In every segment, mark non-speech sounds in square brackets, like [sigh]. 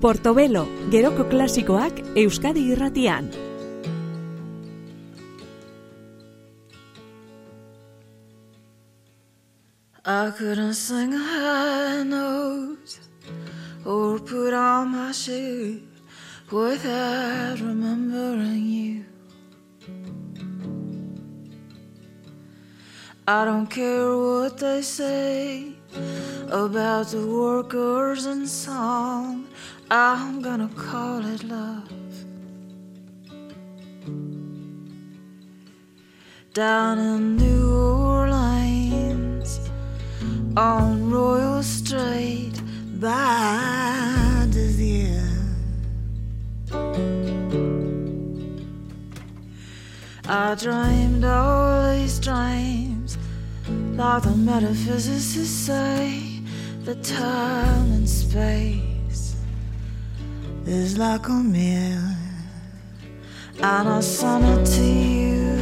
Portobelo, geroko klasikoak Euskadi irratian. I couldn't sing high note Or put on my shoe Without remembering you I don't care what they say about the workers and song. I'm gonna call it love. Down in New Orleans on Royal Street by the I dreamed all these dreams like the metaphysicists say that time and space is like a mirror and I send it to you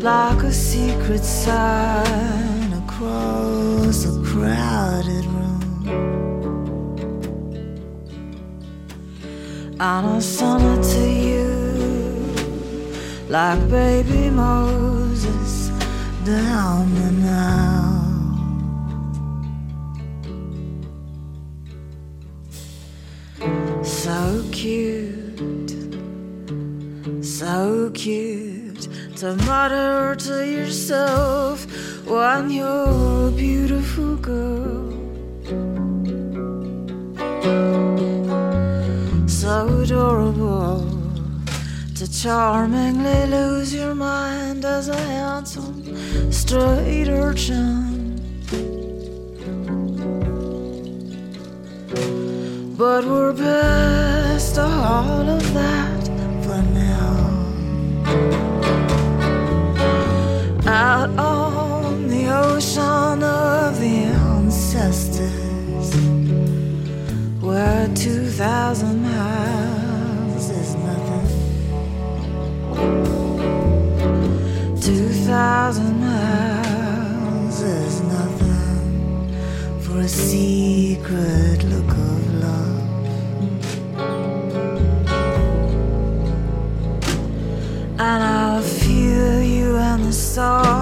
like a secret sign across a crowded room and I send it to you like baby Moses down the Nile. So cute, so cute to mutter to yourself when you're a beautiful girl. So adorable to charmingly lose your mind as a handsome straight urchin. But we're past all of that for now. Out on the ocean of the ancestors, where 2,000 miles is nothing. 2,000 miles is nothing for a secret look And I'll feel you in the songs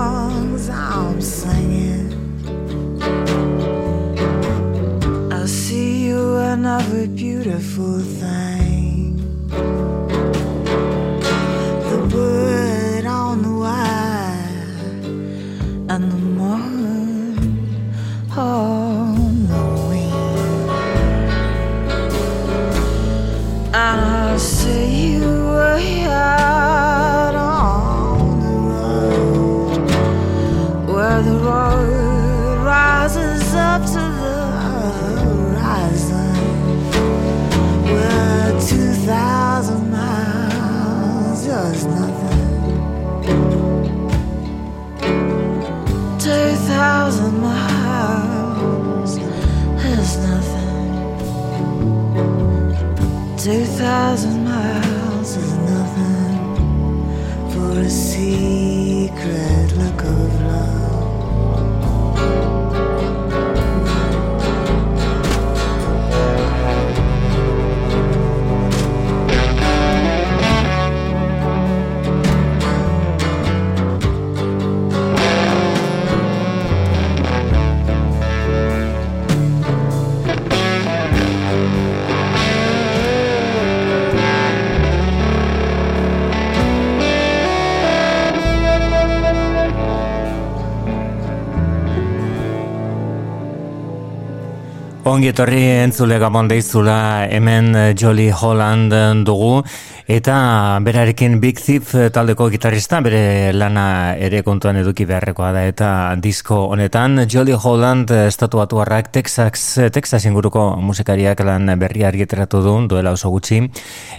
Ongi etorri entzule gabon deizula hemen Jolly Holland dugu eta berarekin Big Thief taldeko gitarrista bere lana ere kontuan eduki beharrekoa da. Eta disko honetan Jolly Holland estatu harrak Texas, Texas inguruko musikariak lan berri argiteratu du duela oso gutxi.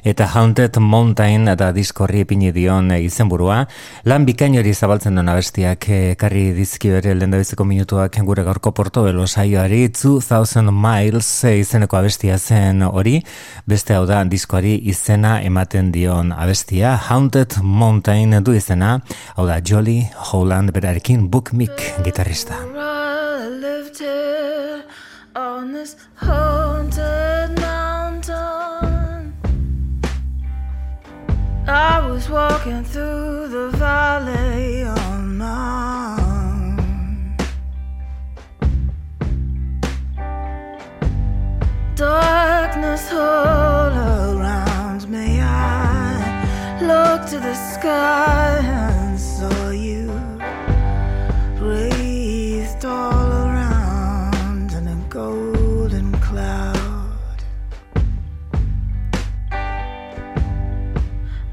Eta Haunted Mountain eta diskorri epini dion izenburua. Lan bikain hori zabaltzen duen abestiak karri dizki bere lendabiziko minutuak gure gaurko portobelo saioari. 2000 Miles izeneko abestia zen hori. Beste hau da diskoari izena ematen egiten dion abestia Haunted Mountain du izena, hau da Jolly Holland berarekin Bookmik gitarrista. I was walking through the valley on my own. Darkness holds to the sky and saw you breathed all around in a golden cloud.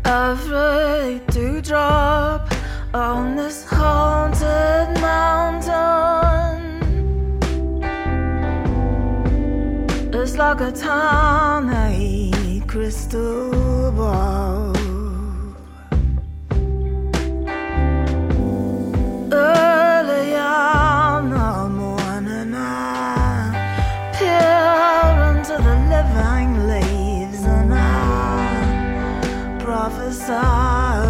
Afraid to drop on this haunted mountain. It's like a tiny crystal ball. side.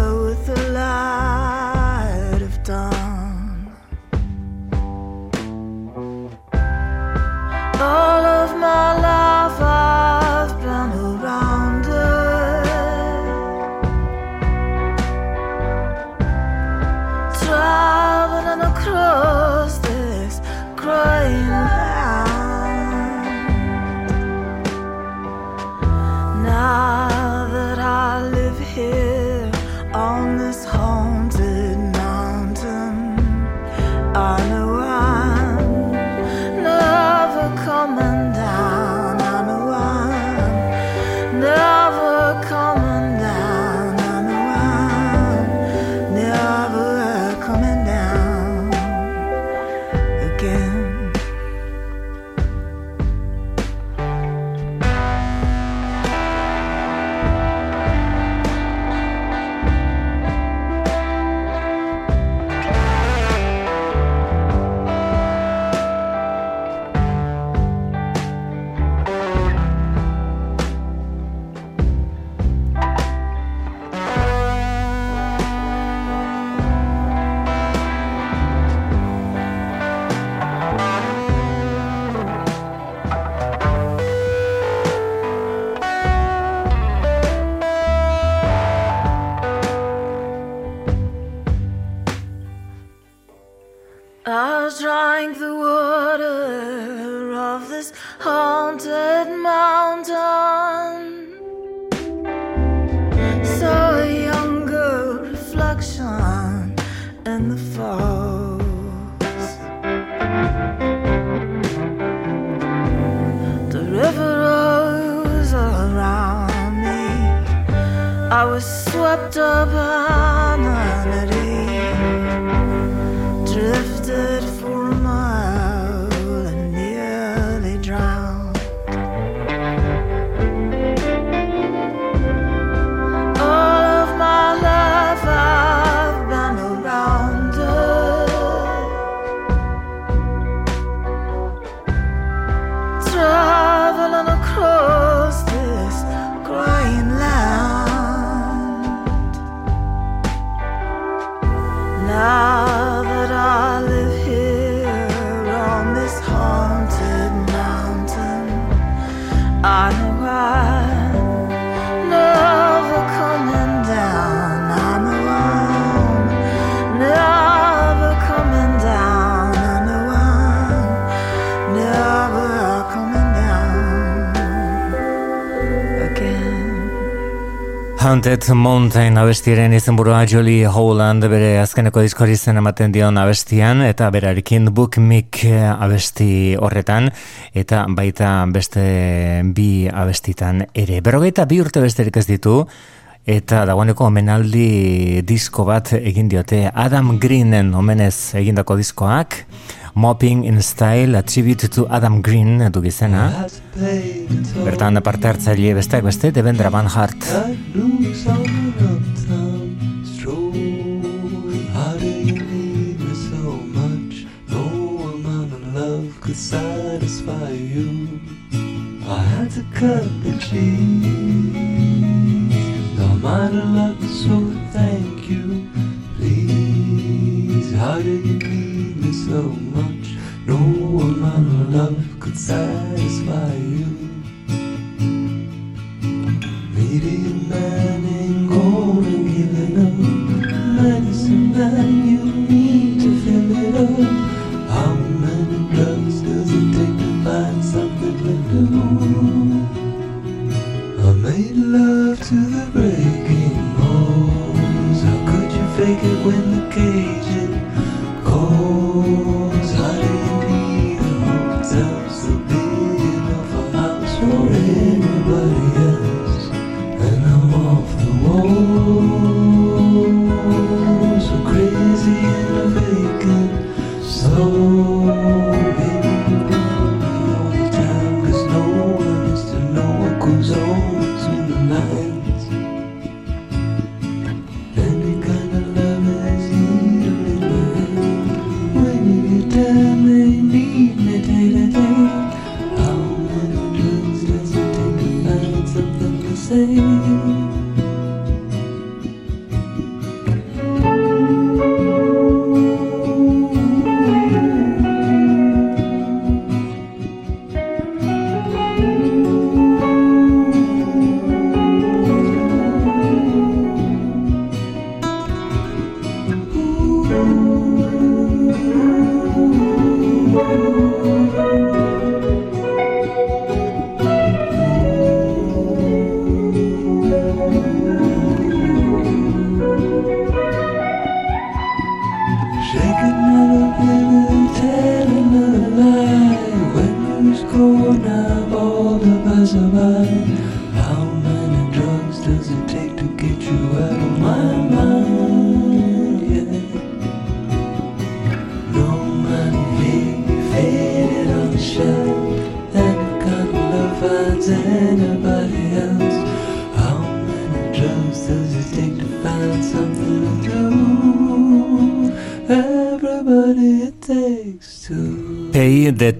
Haunted Mountain abestiaren izenburua Jolie Howland bere azkeneko diskori zen ematen dion abestian eta berarekin Book Mick abesti horretan eta baita beste bi abestitan ere. Berrogeita bi urte besterik ez ditu eta dagoeneko omenaldi disko bat egin diote Adam Greenen omenez egindako diskoak Mopping in Style, a tribute to Adam Green du gizena. Bertan parte hartzaile besteak beste, Devendra Van Hart. could satisfy you. I had to cut the cheese. Out of luck, so thank you. Please, how did you need me so satisfy you.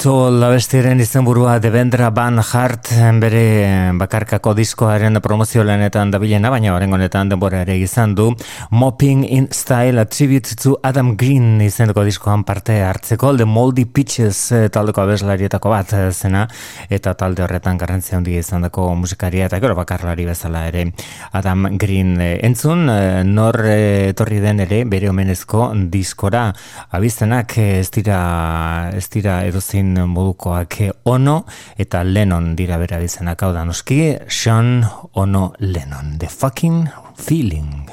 No. Abestiren izenburua Devendra Van Hart bere bakarkako diskoaren promozio lanetan dabilena, baina horren honetan denbora ere izan du. Mopping in Style Attribute to Adam Green izenduko diskoan parte hartzeko The Moldy Pitches eh, taldeko abeslarietako bat eh, zena eta talde horretan garrantzia handia izan dako musikaria eta gero bakarlari bezala ere Adam Green eh, entzun nor etorri den ere bere omenezko diskora. Abiztenak ez dira ez dira edozin modukoak ono eta Lennon dira bera dizenak hau da noski Sean Ono Lennon The Fucking Feeling.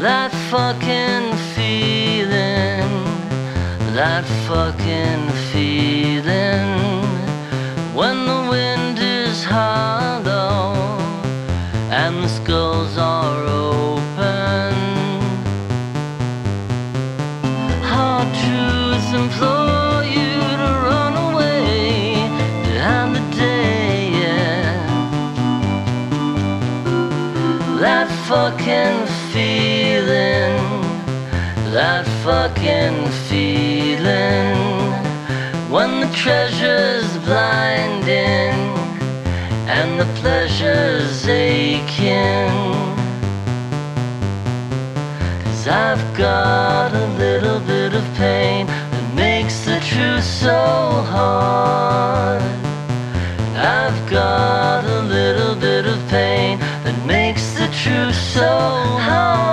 That fucking feeling That fucking feeling treasure's blinding and the pleasure's aching. Cause I've got a little bit of pain that makes the truth so hard. I've got a little bit of pain that makes the truth so hard.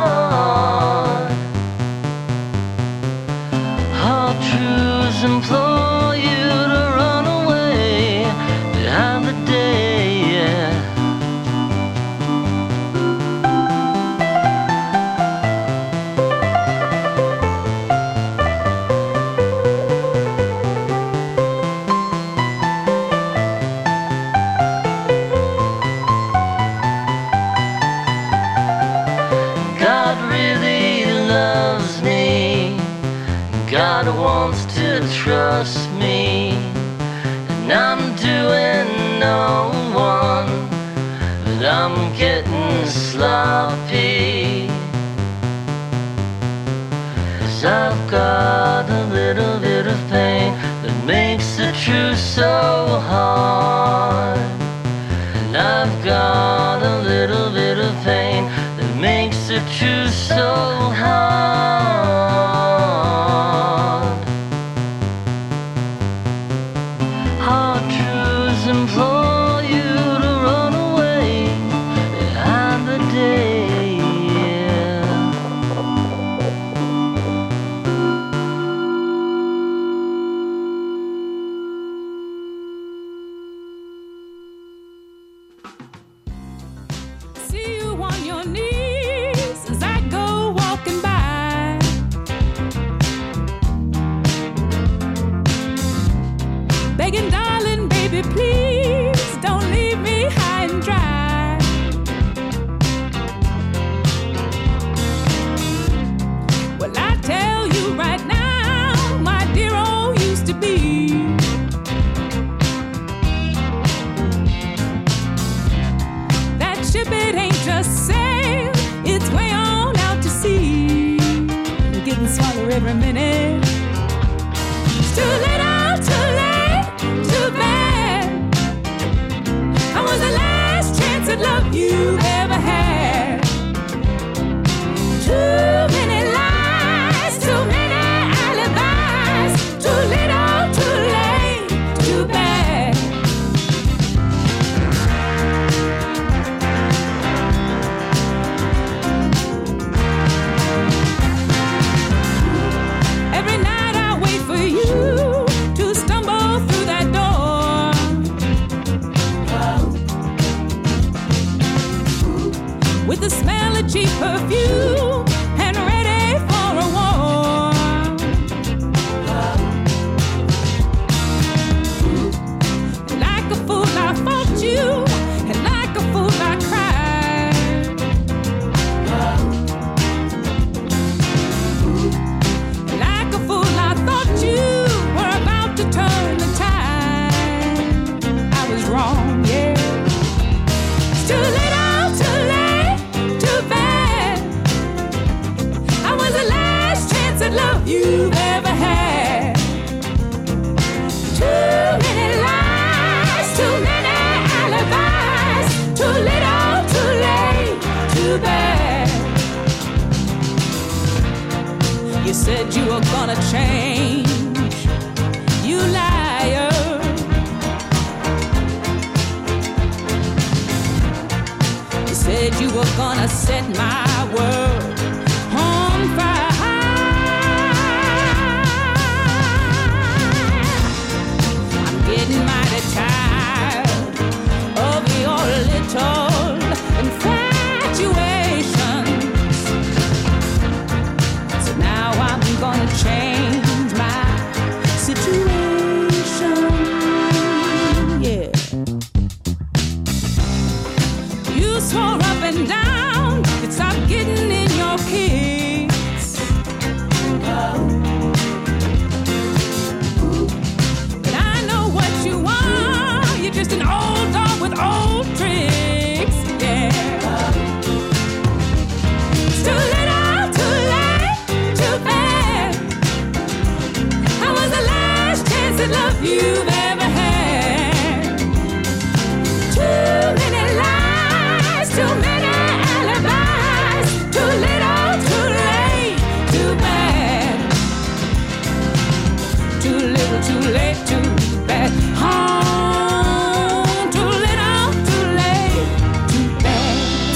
So hard. And I've got a little bit of pain that makes the truth so minute. perfume.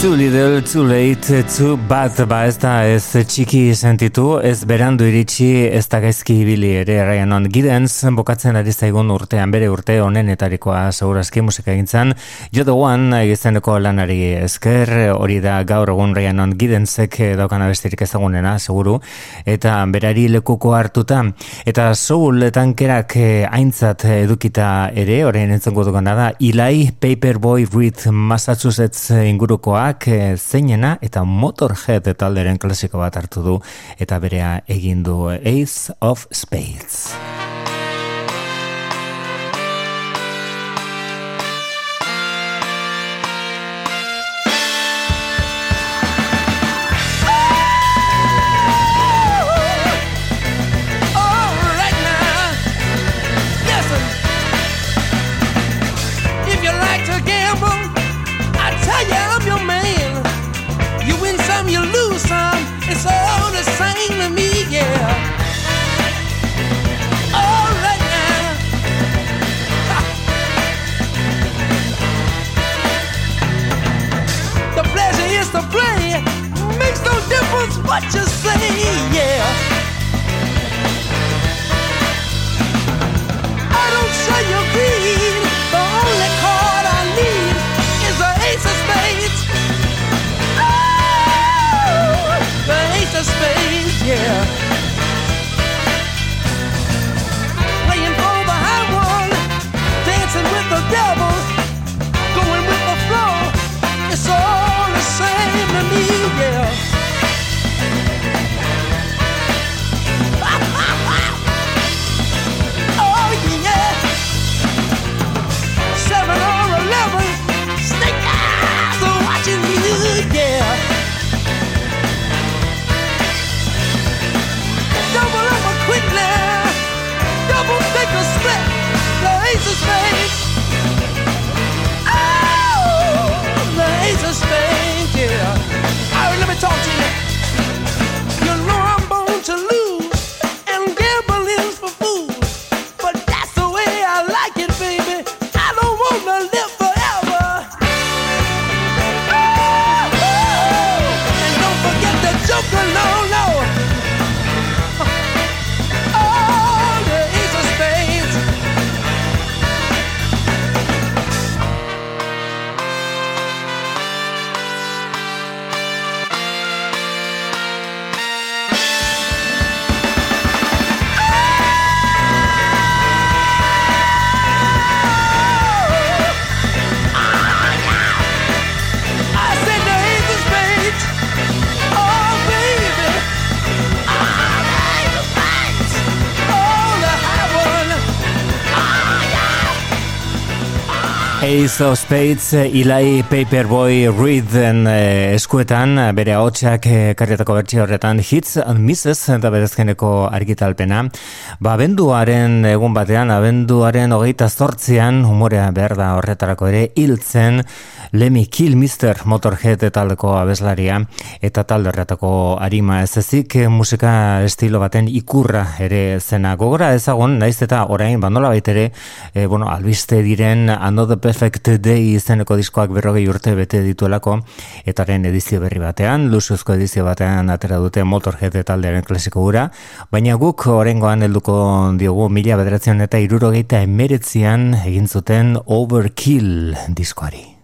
Too little, too late, too bad, ba ez da ez txiki sentitu, ez berandu iritsi, ez da gaizki ibili ere erraian on. Gidenz, bokatzen ari zaigun urtean, bere urte onenetarikoa segurazki musika egintzan, jo the one, izaneko lanari esker, hori da gaur egun reian on Gidenzek daukan bestirik ezagunena, seguru, eta berari lekuko hartuta. Eta soul tankerak eh, aintzat edukita ere, orain entzengo dugana da, Ilai Paperboy with Massachusetts ingurukoa, taldeak e, eh, zeinena eta Motorhead talderen klasiko bat hartu du eta berea egin du eh, Ace of Spades. what you say, yeah. Ace of Spades, Eli Paperboy Reeden eh, eskuetan, bere hotxak eh, karrietako bertxe horretan Hits and Misses, eta berezkeneko argitalpena. Ba, abenduaren egun batean, abenduaren hogeita zortzian, humorea behar da horretarako ere, hiltzen Lemmy Kill Mister Motorhead taldeko abeslaria, eta talde horretako arima ez ezik, musika estilo baten ikurra ere zena. Gogora ezagun, naiz eta orain, bandola baitere, e, bueno, albiste diren Another Perfect Day izeneko diskoak berrogei urte bete dituelako, etaren edizio berri batean, lusuzko edizio batean atera dute Motorhead taldearen klasiko gura, baina guk orengoan helduko diogu mila bederatzen eta irurogeita emeretzian egin zuten Overkill diskoari.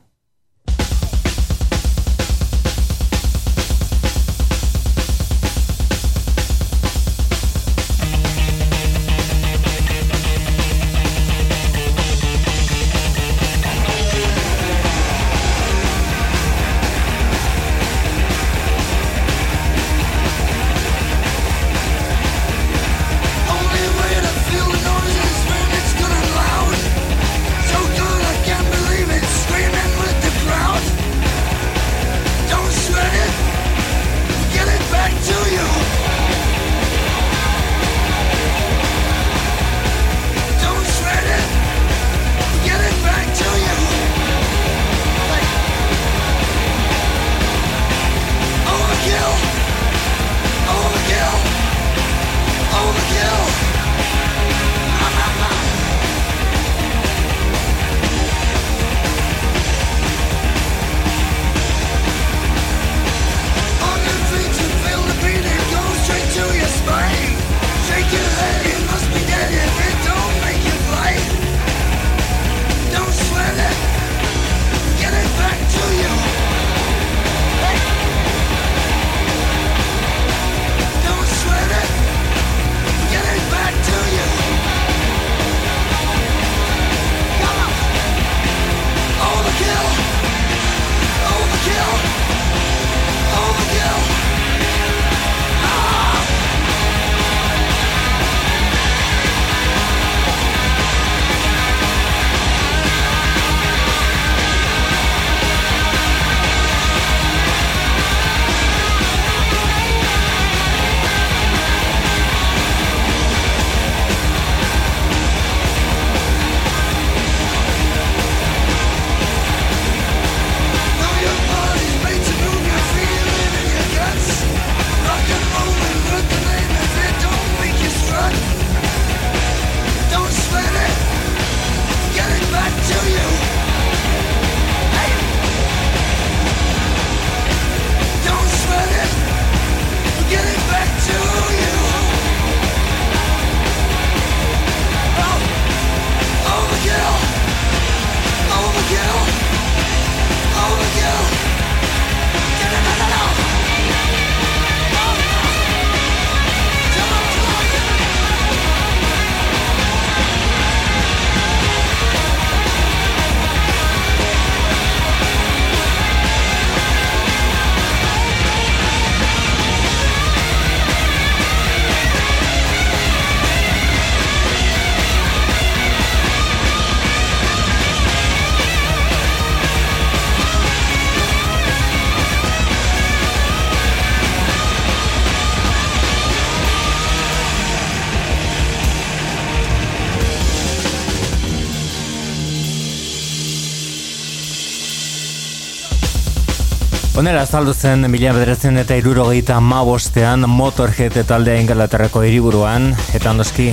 Honela azaldu zen mila bederatzen eta irurogeita mabostean Motorhead taldea ingalaterrako hiriburuan eta ondoski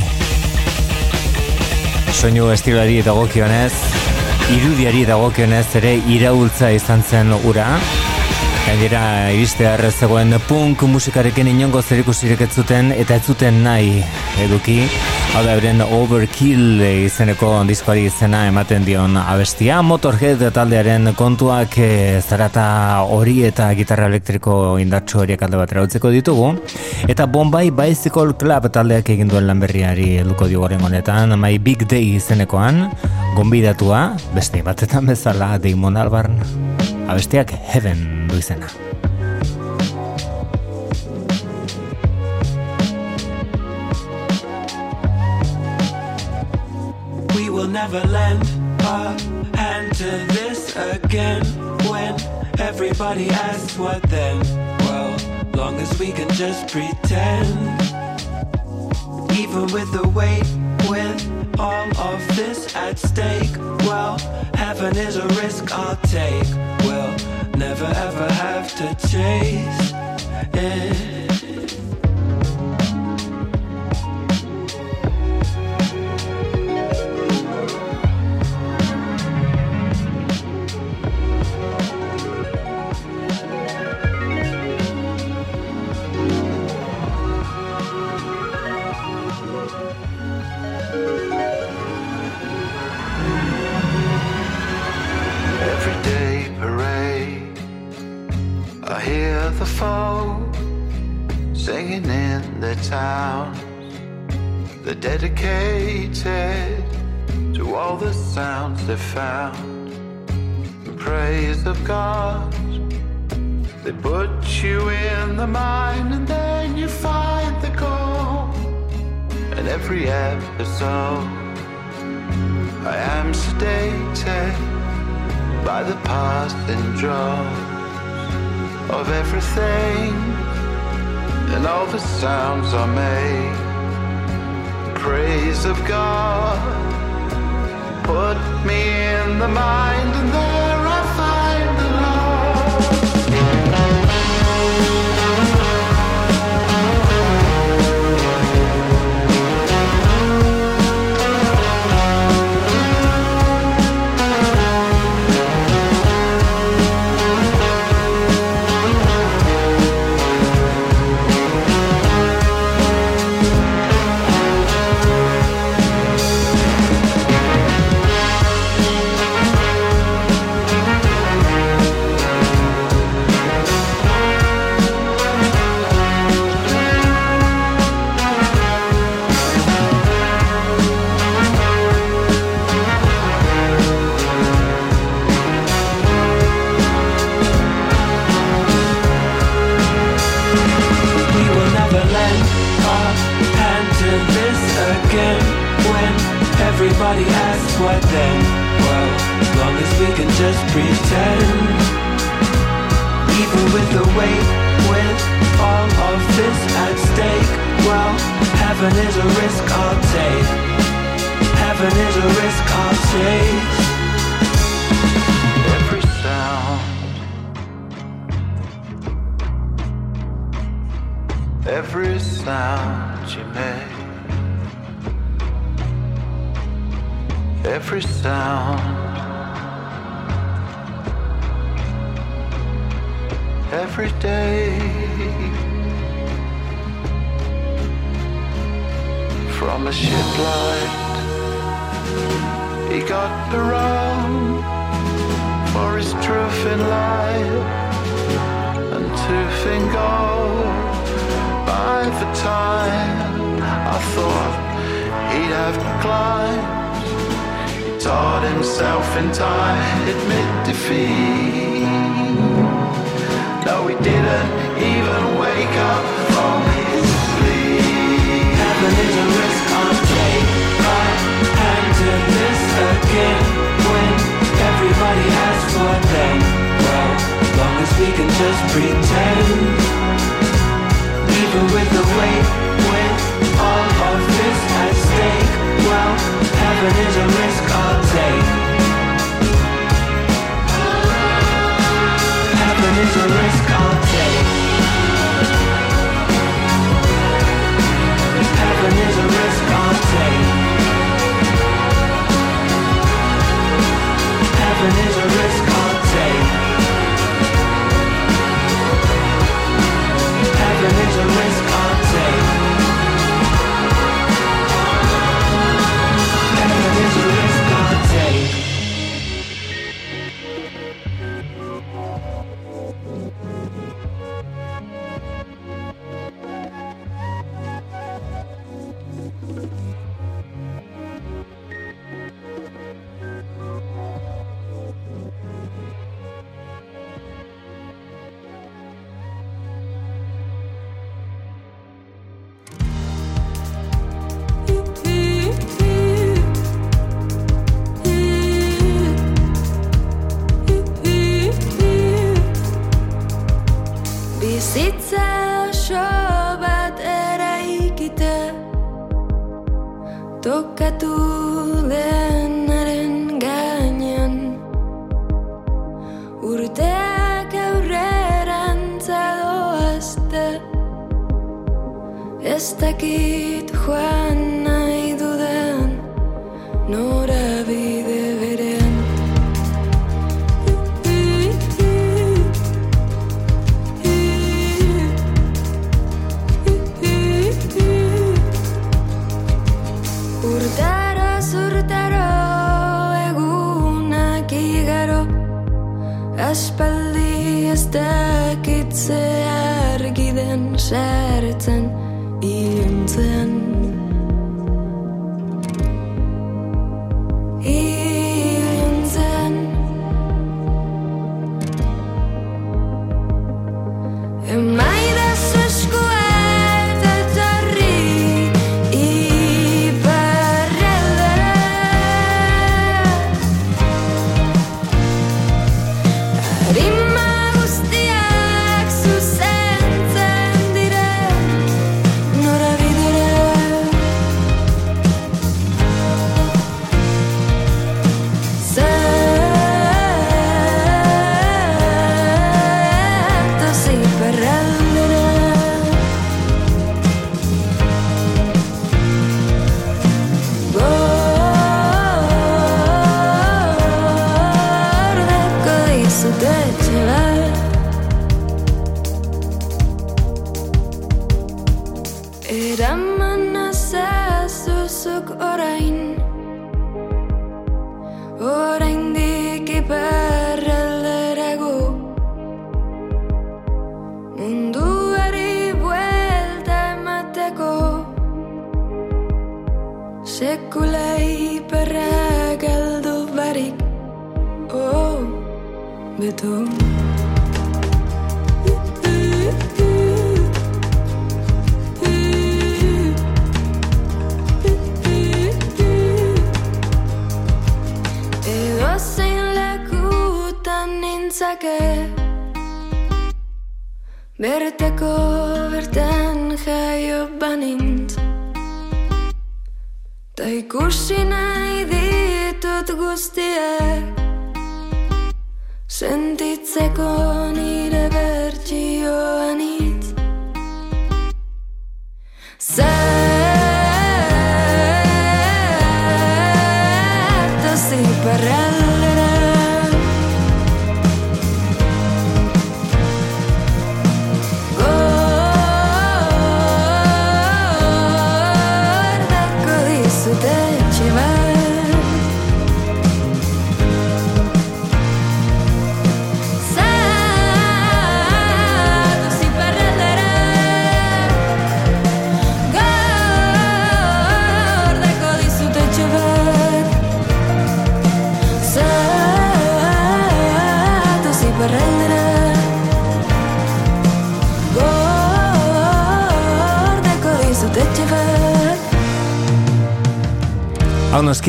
soinu estilari dagokionez irudiari dagokionez ere iraultza izan zen ura Gainera iristea zegoen punk musikarekin inongo zerikusirik ez zuten eta ez zuten nahi eduki. Hau da euren Overkill izeneko diskoari izena ematen dion abestia. Motorhead taldearen kontuak e, zarata hori eta gitarra elektriko indartsu horiek alde batera utzeko ditugu. Eta Bombay Bicycle Club taldeak egin duen lanberriari helduko dio goren honetan. My Big Day izenekoan, gonbidatua, beste batetan bezala Damon Albarn. Abestiak Heaven du izena. Will never lend a hand to this again when everybody asks what then. Well, long as we can just pretend. Even with the weight, with all of this at stake. Well, heaven is a risk I'll take. We'll never ever have to chase it. Folk singing in their towns. They're dedicated to all the sounds they found. In praise of God, they put you in the mind and then you find the goal. And every episode, I am sedated by the passing drops of everything and all the sounds are made. Praise of God, put me in the mind, and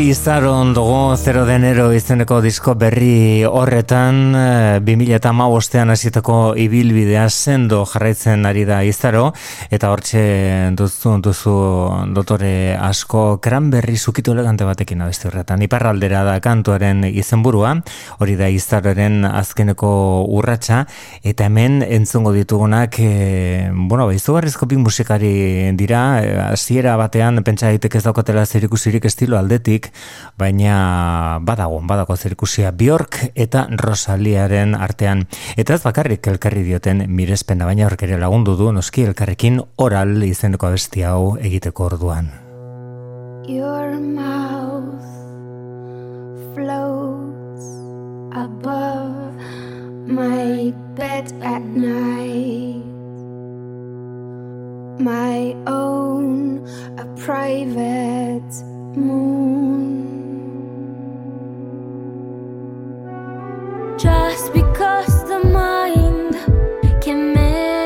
Noski izaron dugu 0 de enero izeneko disko berri horretan eh, 2008an hasitako ibilbidea sendo jarraitzen ari da izaro eta hortxe duzu, duzu dotore asko kranberri zukitu elegante batekin abesti horretan. Iparraldera da kantuaren izenburua, hori da izaroren azkeneko urratsa eta hemen entzungo ditugunak e, bueno, ba, izugarrizko musikari dira, eh, hasiera batean pentsa daiteke ez daukatela zerikusirik estilo aldetik, baina badago, badago zerikusia Bjork eta Rosaliaren artean. Eta ez bakarrik elkarri dioten mirespena, baina horrek ere lagundu du noski elkarrekin oral izeneko abesti hau egiteko orduan. Your mouth floats above my bed at night. My own, a private moon. Just because the mind can make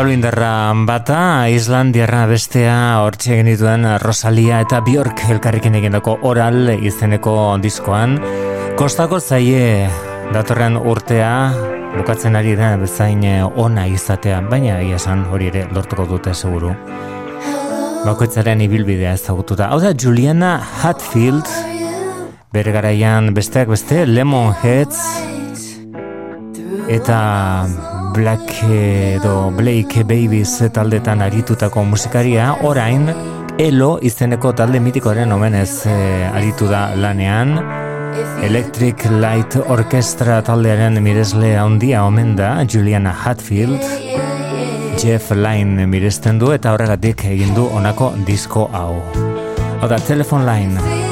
Kataluindarra bata, Islandiarra bestea hortxe genituen Rosalia eta Bjork elkarrekin egindako oral izeneko diskoan. Kostako zaie datorren urtea bukatzen ari da bezain ona izatea, baina egia esan hori ere lortuko dute seguru. Bakoitzaren ibilbidea ezagututa. Hau da Juliana Hatfield, bere garaian besteak beste, Lemonheads, eta Black edo Blake Babies taldetan aritutako musikaria, orain Elo izeneko talde mitikoaren omenez eh, aritu da lanean. Electric Light Orchestra taldearen miresle handia omen da Juliana Hatfield. Jeff Lynne miresten du eta horregatik egin du honako disko hau. Hau da, Telephone Line.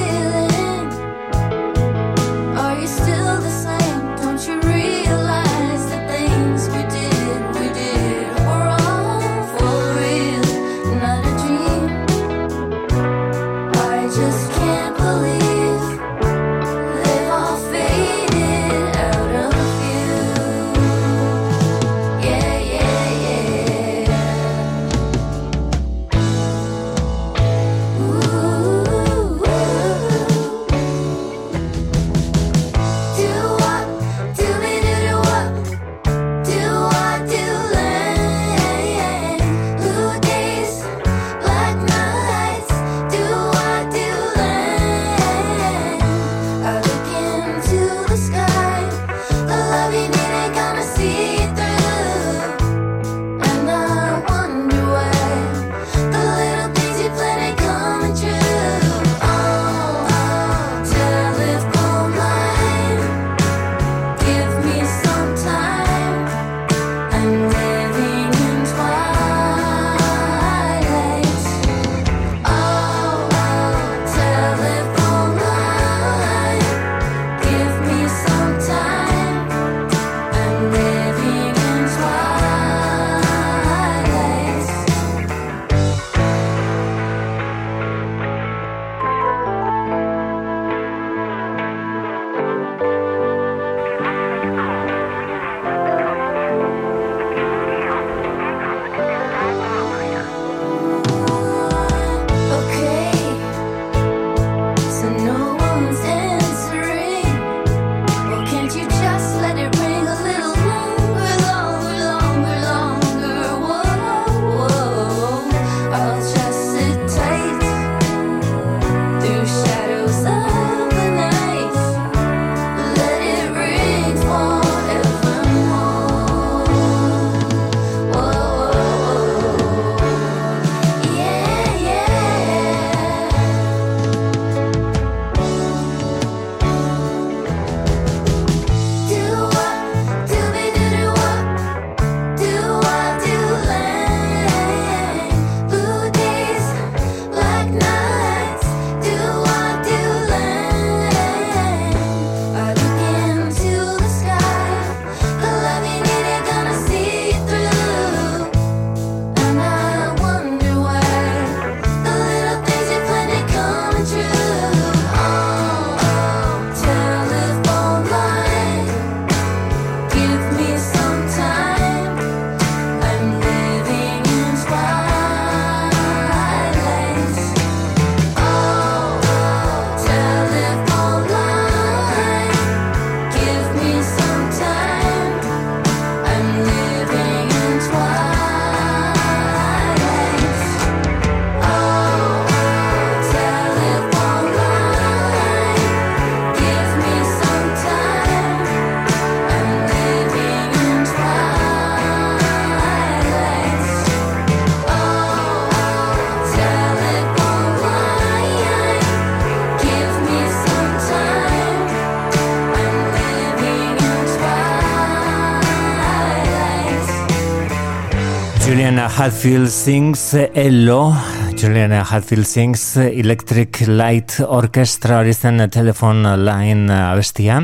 Juliana Hatfield sings Hello, Juliana Hatfield sings Electric Light Orchestra hori zen telefon line abestia.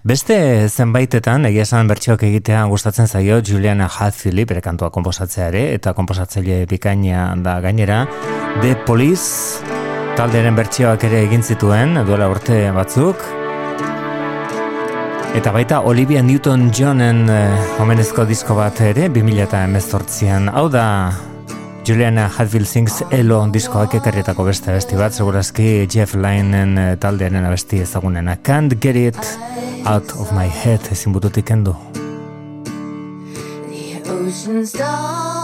Beste zenbaitetan, egia esan bertsioak egitea gustatzen zaio Juliana Hatfield bere kantua komposatzea ere, eta komposatzaile bikaina da gainera. The Police talderen bertsioak ere egin zituen, duela urte batzuk, Eta baita Olivia Newton-Johnen eh, omenezko disko bat ere 2018an. Hau da Juliana Hatfield Sings Elo diskoak ekarrietako beste abesti bat, segurazki Jeff Lyneen eh, taldearen abesti ezagunena. Can't get it out of my head, ezin bututik endu. The ocean's dark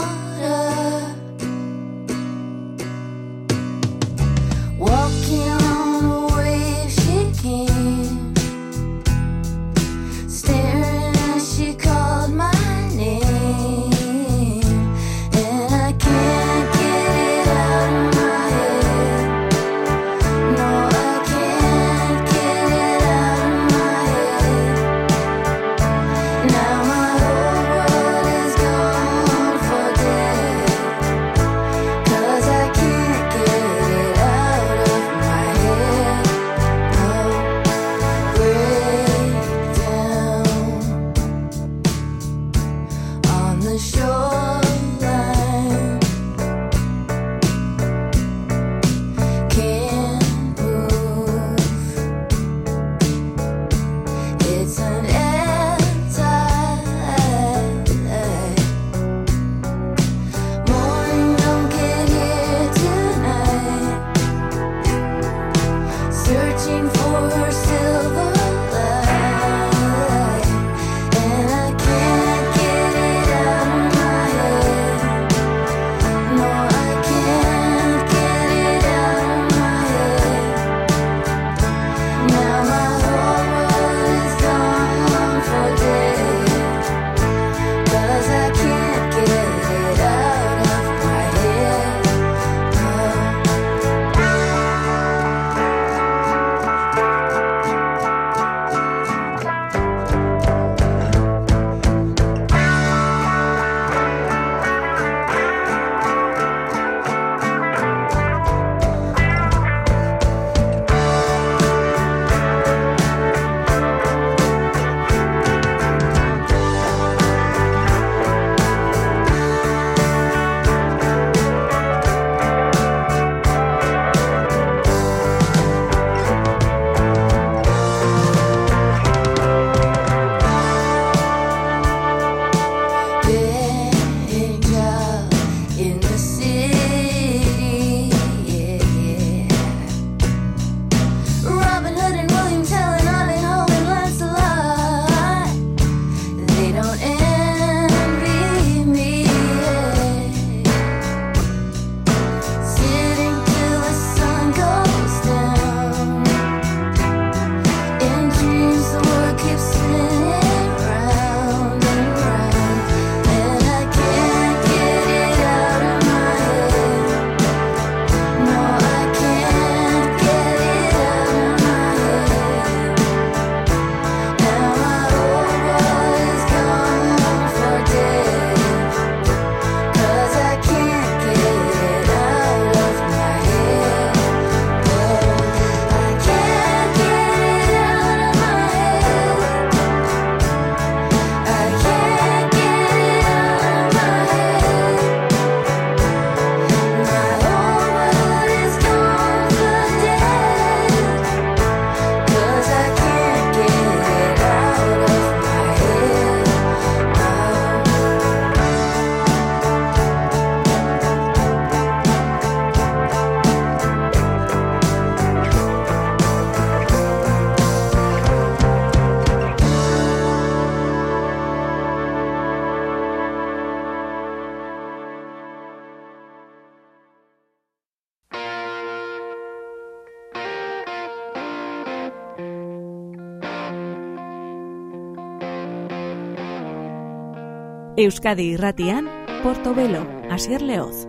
Euskadi irratian, Portobelo, Asier Leoz.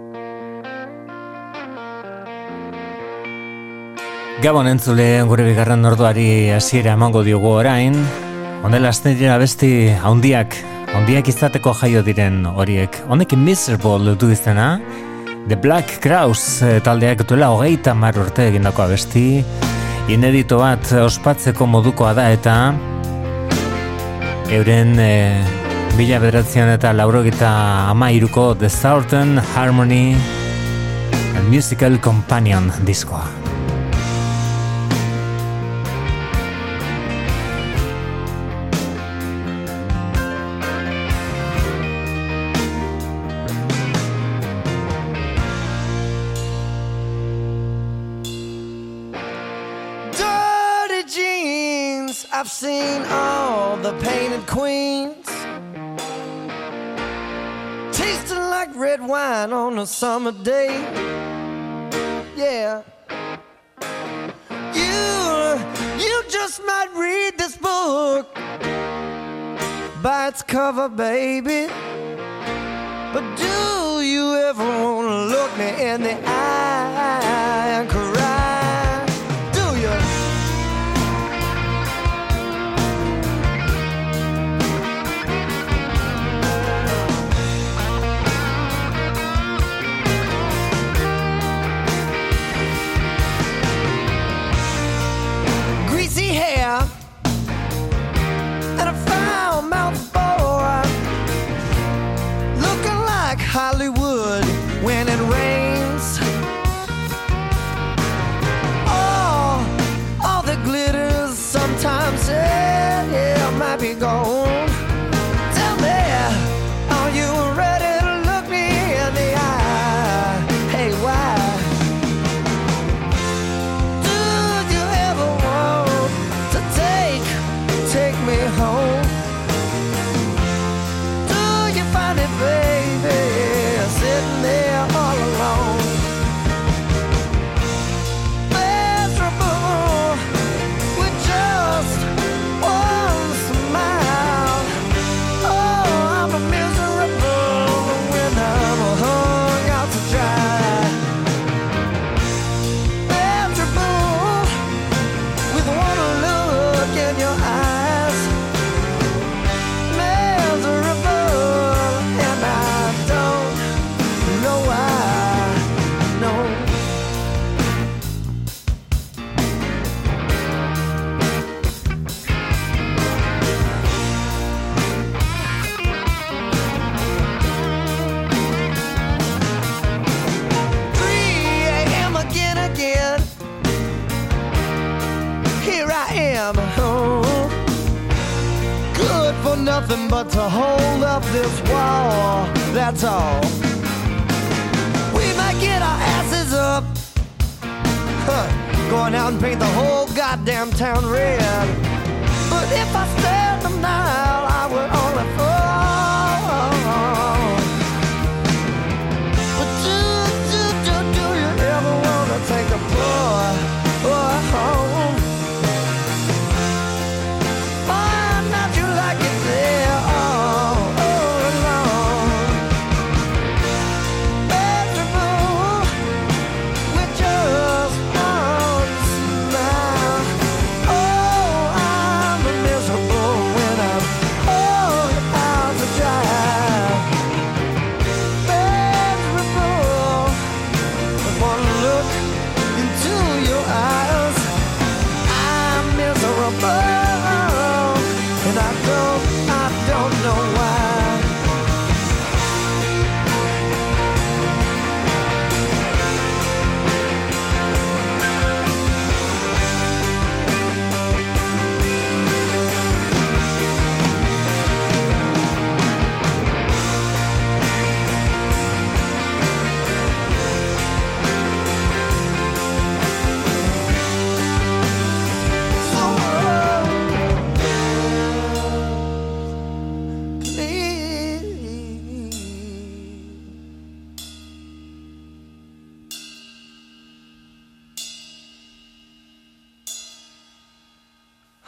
Gabon entzule gure bigarren orduari hasiera emango diogu orain, Honela astelera besti handiak, handiak izateko jaio diren horiek. Honek miserable du izena, The Black Krause eh, taldeak duela hogeita mar urte egindako abesti, inedito bat ospatzeko modukoa da eta euren e, Mila bederatzean eta laurogeta ama iruko The Southern Harmony Musical Companion diskoa. Summer day. Yeah. You, you just might read this book by its cover, baby. That's all. We might get our asses up, huh, going out and paint the whole goddamn town red. But if I stand a mile,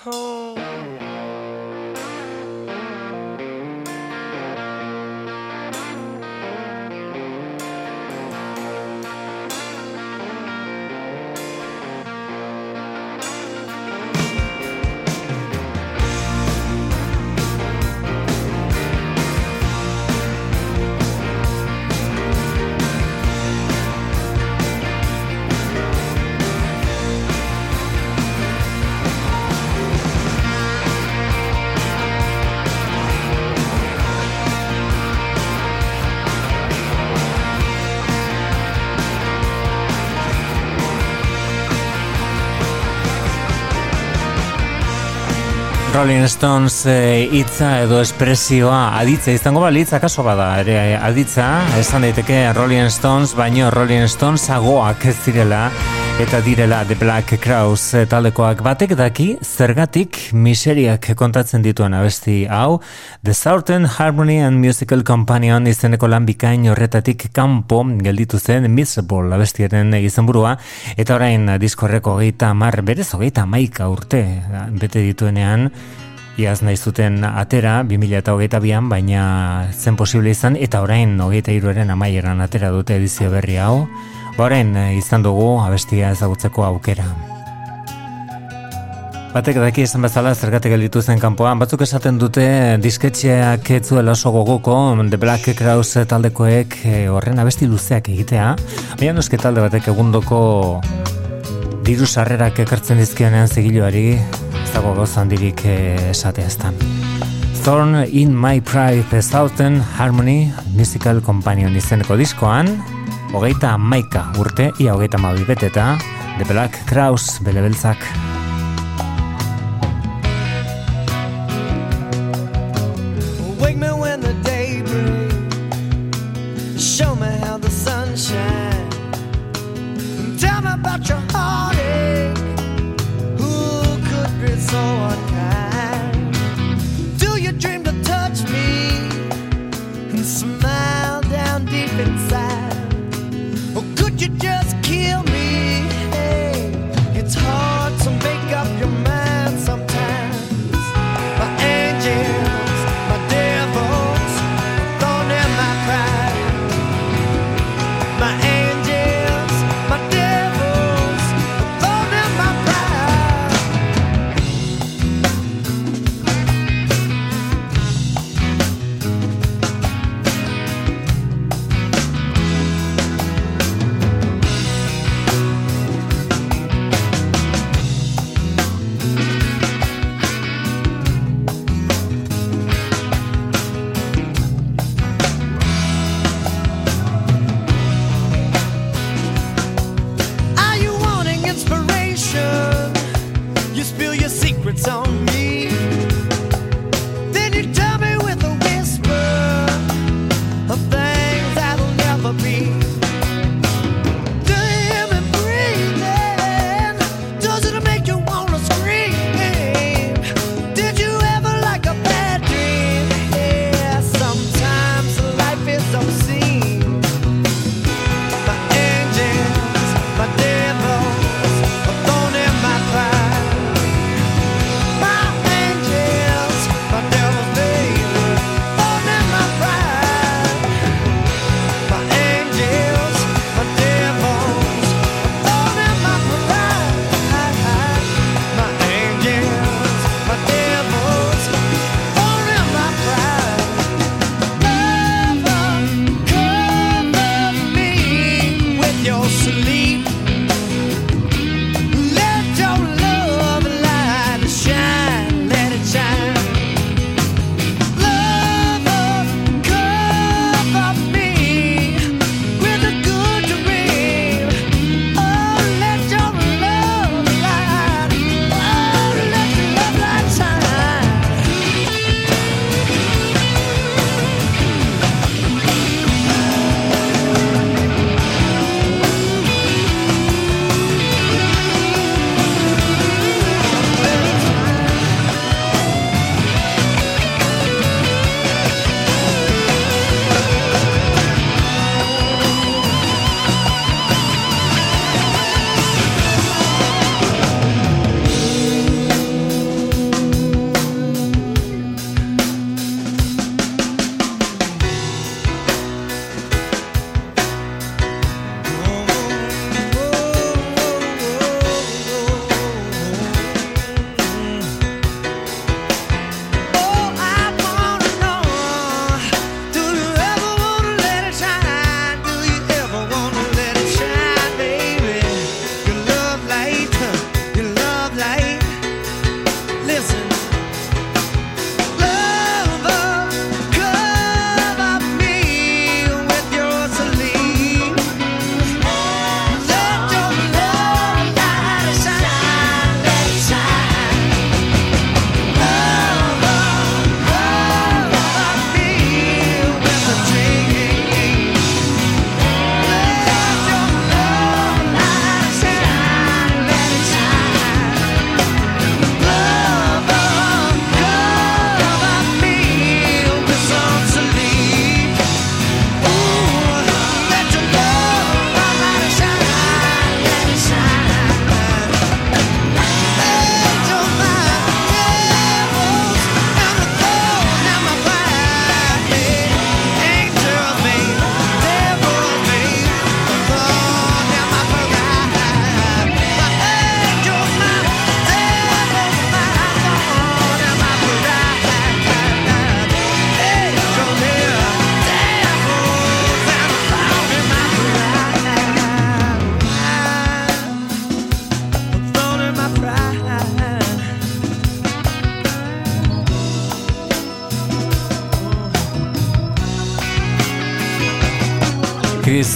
home. Rolling Stones eh, hitza edo espresioa aditza izango balitz akaso bada ere aditza esan daiteke Rolling Stones baino Rolling Stones agoak ez direla eta direla The Black Crowes taldekoak batek daki zergatik miseriak kontatzen dituen abesti hau The Southern Harmony and Musical Companion izeneko lan bikain horretatik kanpo gelditu zen Miserable abestiaren izenburua eta orain diskorreko hogeita mar berez hogeita maika urte bete dituenean Iaz nahi zuten atera, 2008an, baina zen posible izan, eta orain hogeita iruaren amaieran atera dute edizio berri hau. Ba orain eh, izan dugu abestia ezagutzeko aukera. Batek daki esan bezala zergatik gelditu zen kanpoan, batzuk esaten dute disketxeak ez zuela oso gogoko, The Black Crowes taldekoek eh, horren abesti luzeak egitea, baina noski talde batek egundoko diru sarrerak ekartzen dizkionean zigiluari, ez dago gauza handirik eh, esatea eztan. Thorn in My Pride The Southern Harmony Musical Companion izeneko diskoan, hogeita maika urte, ia hogeita mabi beteta, The Black Crowes belebeltzak.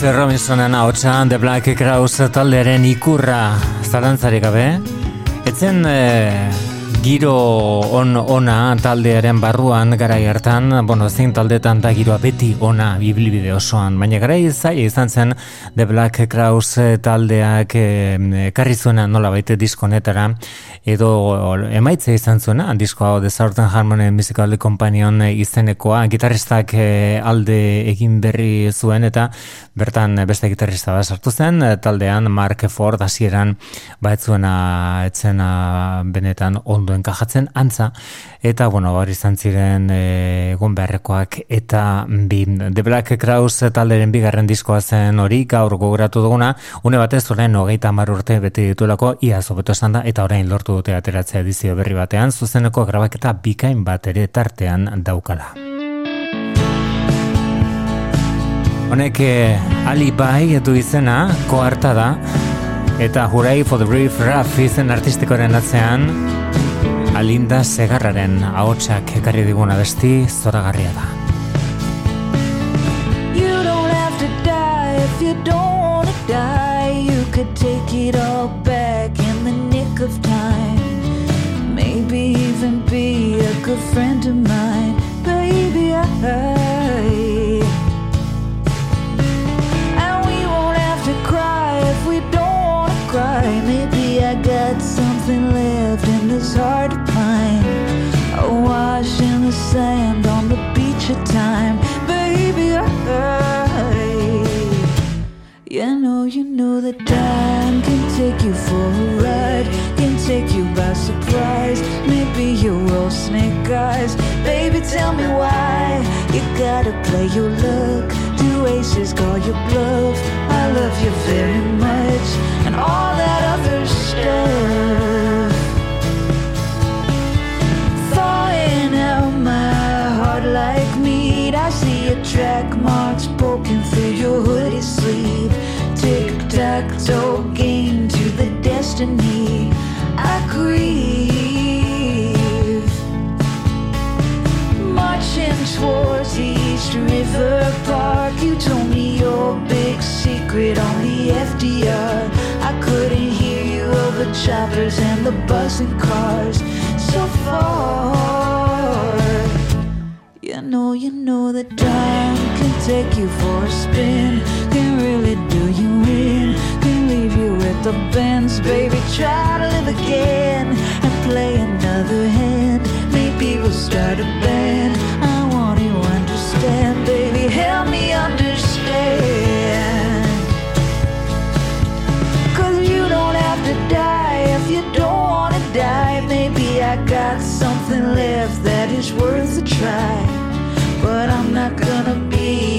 Robinsonen ahotsa The Black Crowes taldearen ikurra zalantzarik gabe. Etzen eh, giro on ona taldearen barruan garai hartan, bueno, zein taldetan da giroa beti ona biblibide osoan, baina garai zaila izan zen The Black Crowes taldeak eh, ekarri zuena nola baite diskonetara, edo emaitze izan zuena, disko hau The Southern Harmony Musical Companion izenekoa, gitarristak eh, alde egin berri zuen eta bertan beste gitarrista bat sartu zen, eh, taldean Mark Ford hasieran ba ez zuena etzena benetan ondo enkajatzen antza eta bueno, hori izan ziren eh, egon beharrekoak eta bi The Black Crowes talderen bigarren diskoa zen hori gaur gogoratu duguna, une batez orain hogeita hamar urte bete dituelako ia zobeto esan da eta orain lortu dute ateratzea edizio berri batean zuzeneko grabaketa bikain bat ere tartean daukala. Honek eh, Alibi du izena, koarta da, eta Hooray for the Reef Raff izen artistikoaren atzean, Alinda Segarraren ahotsak ekarri diguna besti zoragarria da. You don't have to die if you don't wanna die. You could take it all back in the nick of time. Maybe even be a good friend of mine, baby. I. Maybe I got something left in this heart sand on the beach of time, baby. I. You know, you know that time can take you for a ride, can take you by surprise. Maybe you're all snake eyes, baby. Tell me why you gotta play your luck. Do aces call your bluff? I love you very much, and all that other stuff. Your track marks poking through your hoodie sleeve. Tic tac toe game to the destiny. I grieve. Marching towards East River Park. You told me your big secret on the FDR. I couldn't hear you over choppers and the buzzing cars. So far. You know, you know that time can take you for a spin. Can really do you in. Can leave you with the bends, baby. Try to live again and play another hand. Maybe we'll start a band. I want you to understand, baby. Help me understand. Cause you don't have to die if you don't wanna die. Maybe I got something left that is worth a try. But I'm not gonna be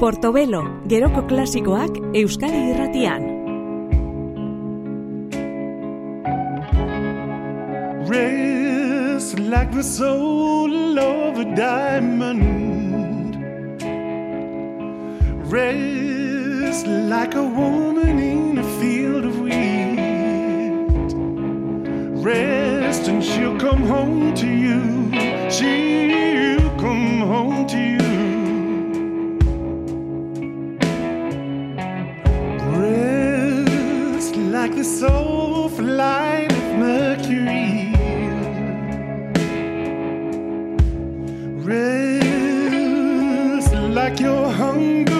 Portobelo, geroko klasikoak Euskadi irratian. Rest like the soul of a diamond. Rest like a woman in a field of wheat. Rest and she'll come home to you. She'll come home to you. Like the soft light of Mercury. Rest like your hunger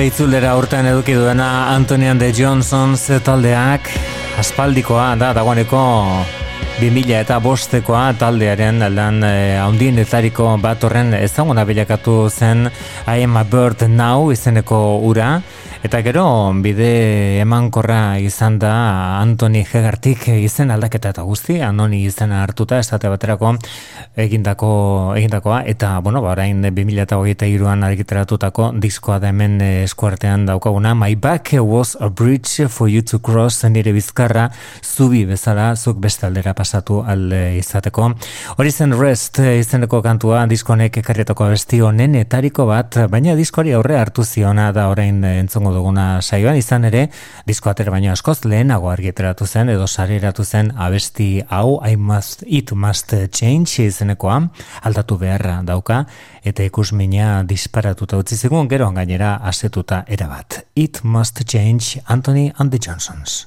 Azte itzulera urtean eduki duena Antonian de Johnsons taldeak. Aspaldikoa da dagoeneko 2000 eta bostekoa taldearen lan eh, handienetariko bat horren ezaguna bilakatu zen I am a bird now izeneko ura Eta gero, bide emankorra izan da Antoni Hegartik izen aldaketa eta guzti, Anoni izena hartuta, estate baterako egindako, egindakoa, eta, bueno, ba, orain 2008an argitaratutako diskoa da hemen eh, eskuartean daukaguna, My back was a bridge for you to cross, nire bizkarra, zubi bezala, zuk beste aldera pasatu alde izateko. Hori zen Rest eh, izeneko kantua, diskonek ekarrietako abesti honen etariko bat, baina diskoari aurre hartu ziona da orain eh, entzongo duguna saioan izan ere, disko atera baino askoz lehenago argiteratu zen edo sariratu zen abesti hau I must, it must change izenekoa, aldatu beharra dauka, eta ikusmina disparatuta utzi zigun gero gainera asetuta erabat. It must change Anthony and the Johnsons.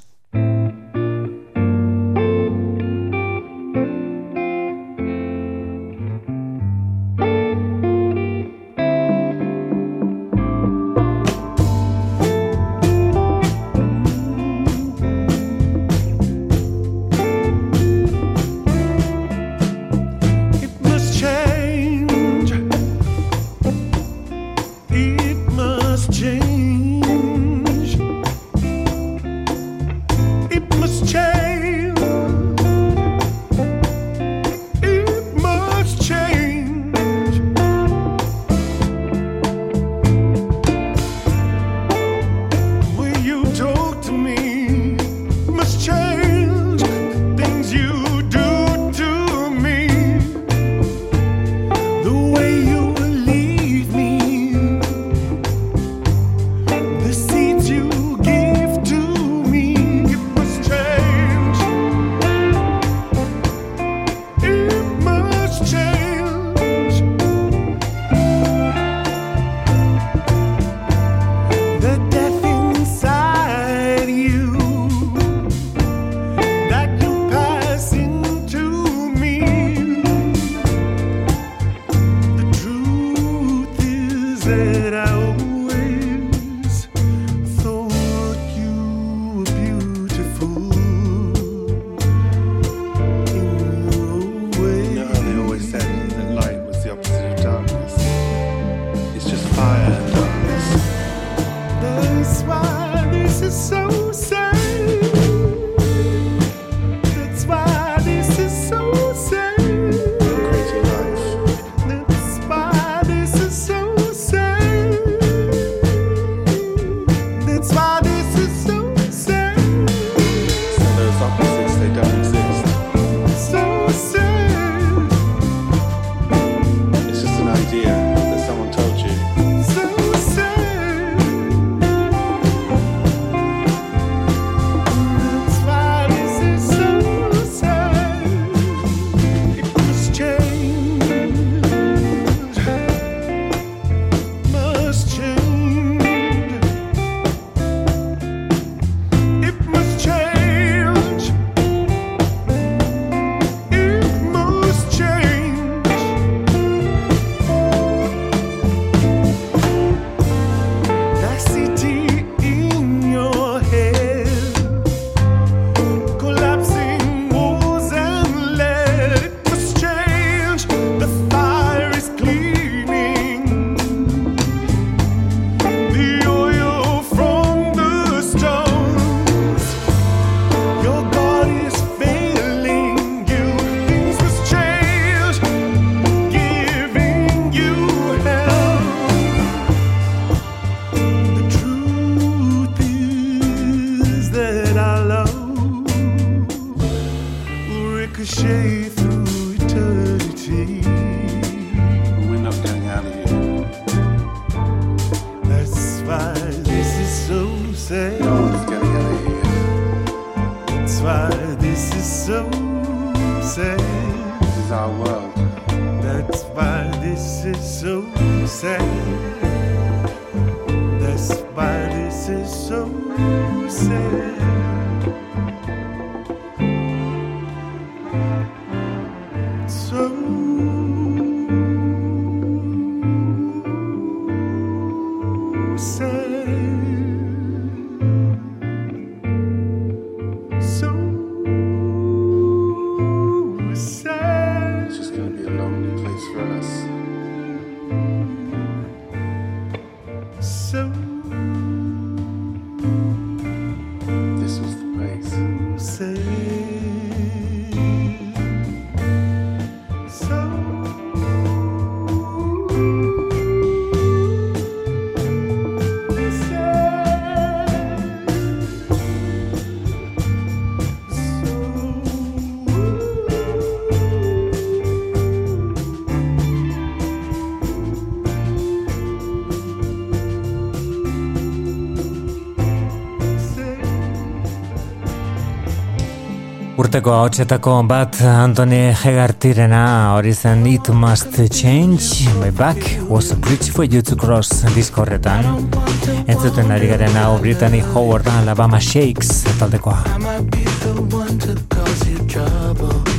urteko haotxetako bat Anthony Hegartirena hori zen It Must Change My Back Was a Bridge for You to Cross diskorretan entzuten ari garen hau Brittany Howard Alabama Shakes taldekoa. I might be the one to cause you trouble.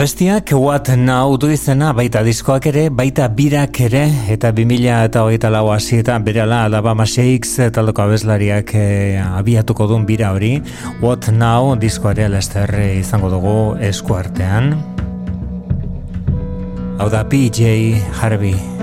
Abestiak What Now du izena baita diskoak ere, baita birak ere, eta 2000 eta hogeita lau hasietan berala Alabama Shakes taldeko abeslariak eh, abiatuko duen bira hori. What Now diskoare lester izango dugu esku artean. Hau da PJ Harvey.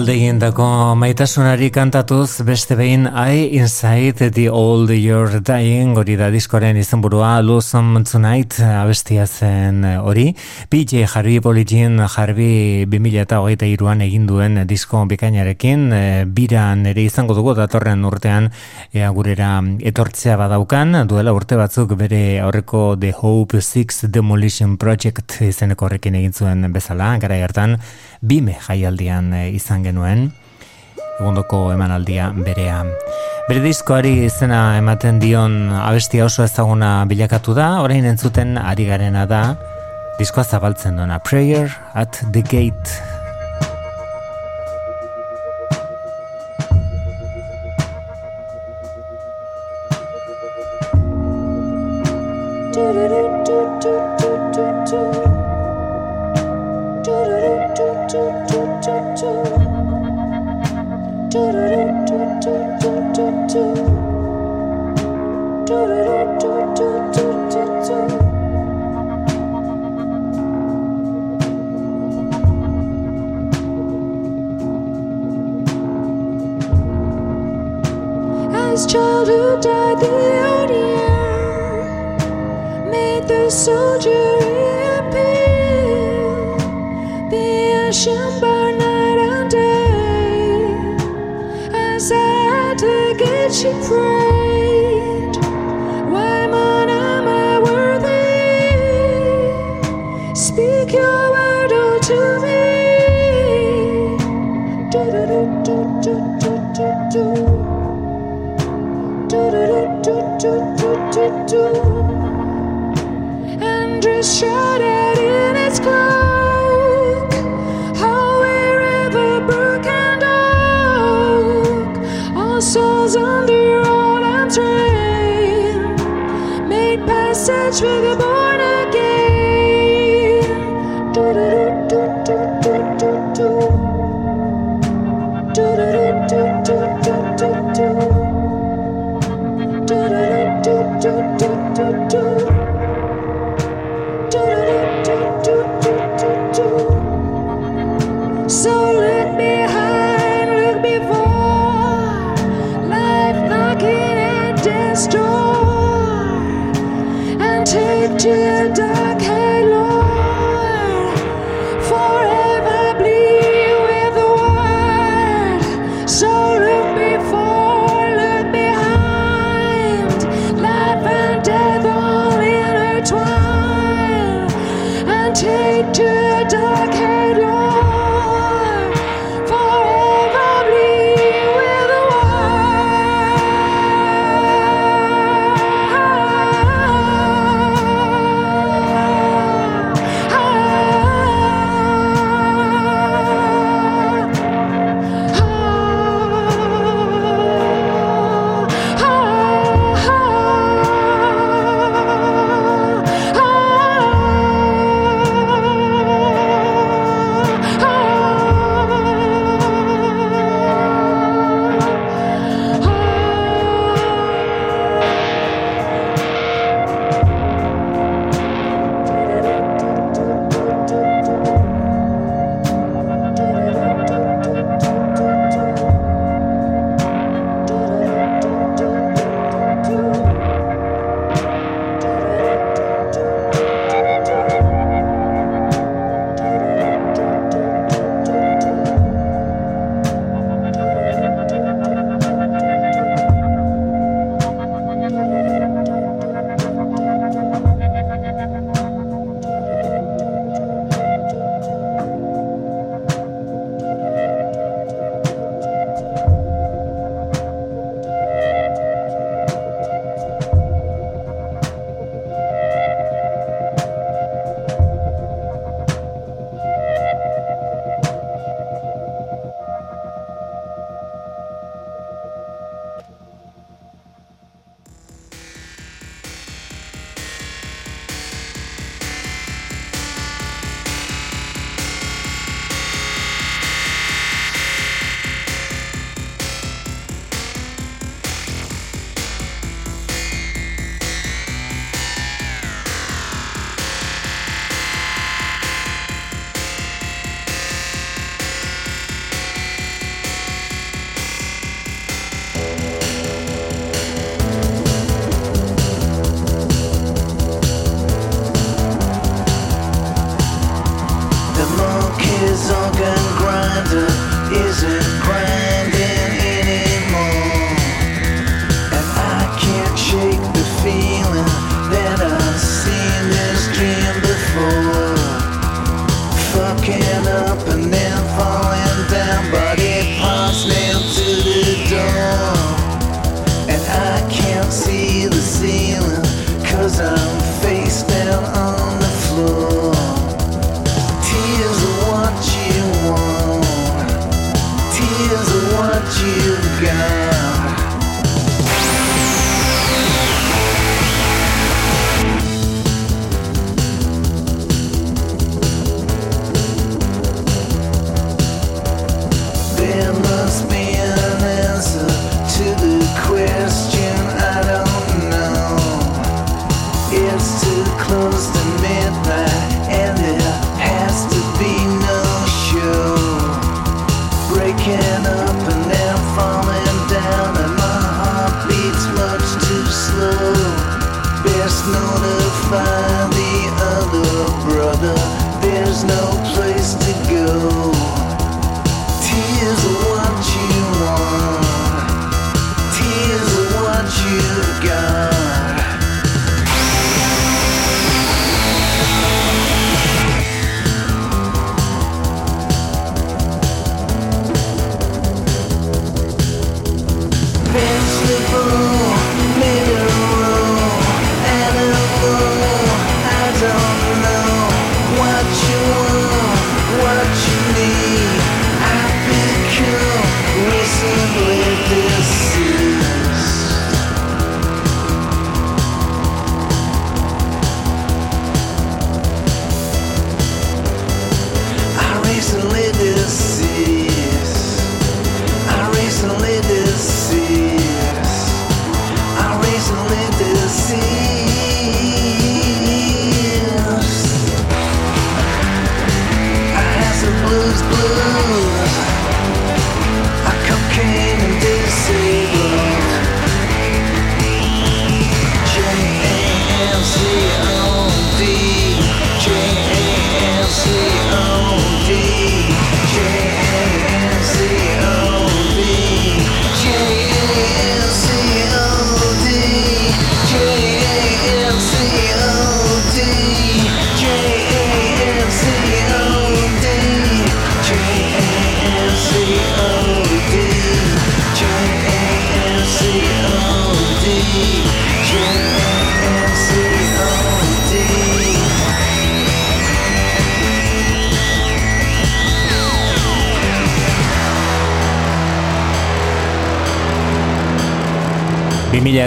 Alde egindako maitasunari kantatuz beste behin I Inside the Old You're Dying hori da diskoren izenburua Lonesome Tonight abestia zen hori. PJ Harvey Poligin Harvey 2008 iruan egin duen disko bikainarekin e, biran ere izango dugu datorren urtean ea gurera etortzea badaukan. Duela urte batzuk bere aurreko The Hope Six Demolition Project izeneko horrekin egin zuen bezala. Gara hartan bime jaialdian e, izan genuen egundoko emanaldia berea. Bere diskoari izena ematen dion abestia oso ezaguna bilakatu da, orain entzuten ari garena da, diskoa zabaltzen duena, Prayer at the Gate.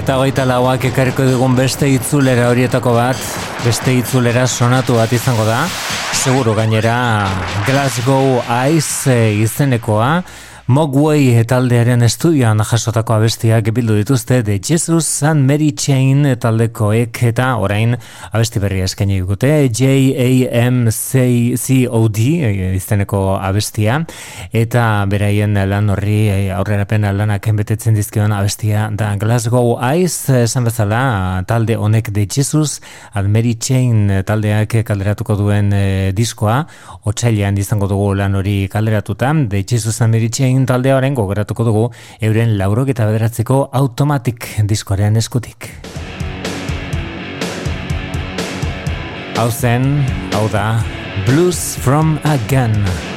Eta hogeita lauak ekarriko dugun beste itzulera horietako bat, beste itzulera sonatu bat izango da, seguru gainera Glasgow Ice eh, izenekoa, Mogwai taldearen estudioan jasotako abestiak bildu dituzte The Jesus and Mary Chain taldekoek eta orain abesti berri eskaini dute J-A-M-C-O-D eh, izeneko abestia eta beraien lan horri eh, aurrerapen lanak enbetetzen dizkion abestia da Glasgow Ice esan bezala talde honek The Jesus Mary Chain taldeak kalderatuko duen eh, diskoa otsailean izango dugu lan hori kalderatuta The Jesus Mary Chain taldearen gogoratuko dugu euren laurok eta bederatzeko automatik diskoaren eskutik. Hau zen, hau da, Blues from a Gun.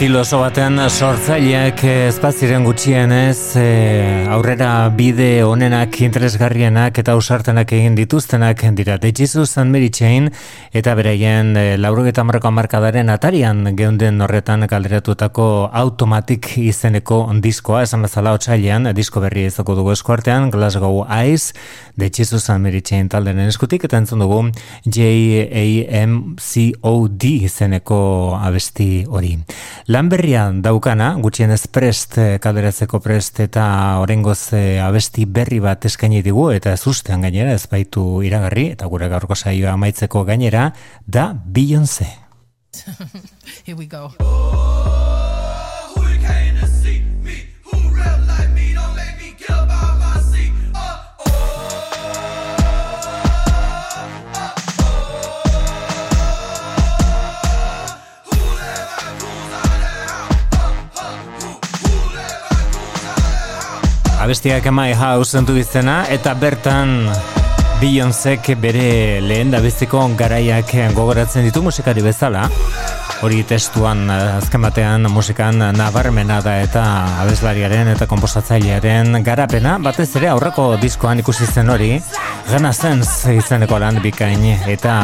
estilo oso batean eh, sortzaileak eh, ezpaziren gutxien ez? E, aurrera bide onenak interesgarrienak eta usartenak egin dituztenak dira. The Jesus and Mary eta bereien e, lauro eta marroko markadaren atarian geunden horretan kalderatutako automatik izeneko diskoa. Esan bezala otxailean disko berri ezako dugu eskuartean Glasgow Eyes The Jesus and Mary Chain talderen eskutik eta entzun dugu J-A-M-C-O-D izeneko abesti hori. Lan berrian daukana, gutxienez prest, eh, kaleratzeko prest eta orengoz eh, abesti berri bat eskaini digu eta ez ustean gainera ez baitu iragarri eta gure gaurko saioa amaitzeko gainera da Beyoncé. [laughs] Here we go. abestiak My House entu izena eta bertan Beyoncek bere lehen da biziko garaiak gogoratzen ditu musikari bezala. Hori testuan eh, azken batean musikan nabarmena da eta abeslariaren eta komposatzailearen garapena. Batez ere aurreko diskoan ikusi zen hori Renaissance izeneko lan bikain eta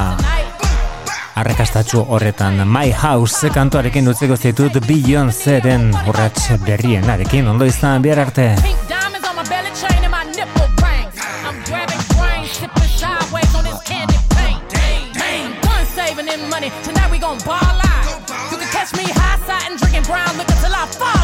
arrakastatxu horretan My House kantuarekin utzeko zitut Beyond Zeren horretz berrienarekin ondo izan bihar arte Tonight we gon' ball out. You can catch me high side and drinking brown liquor till I fall.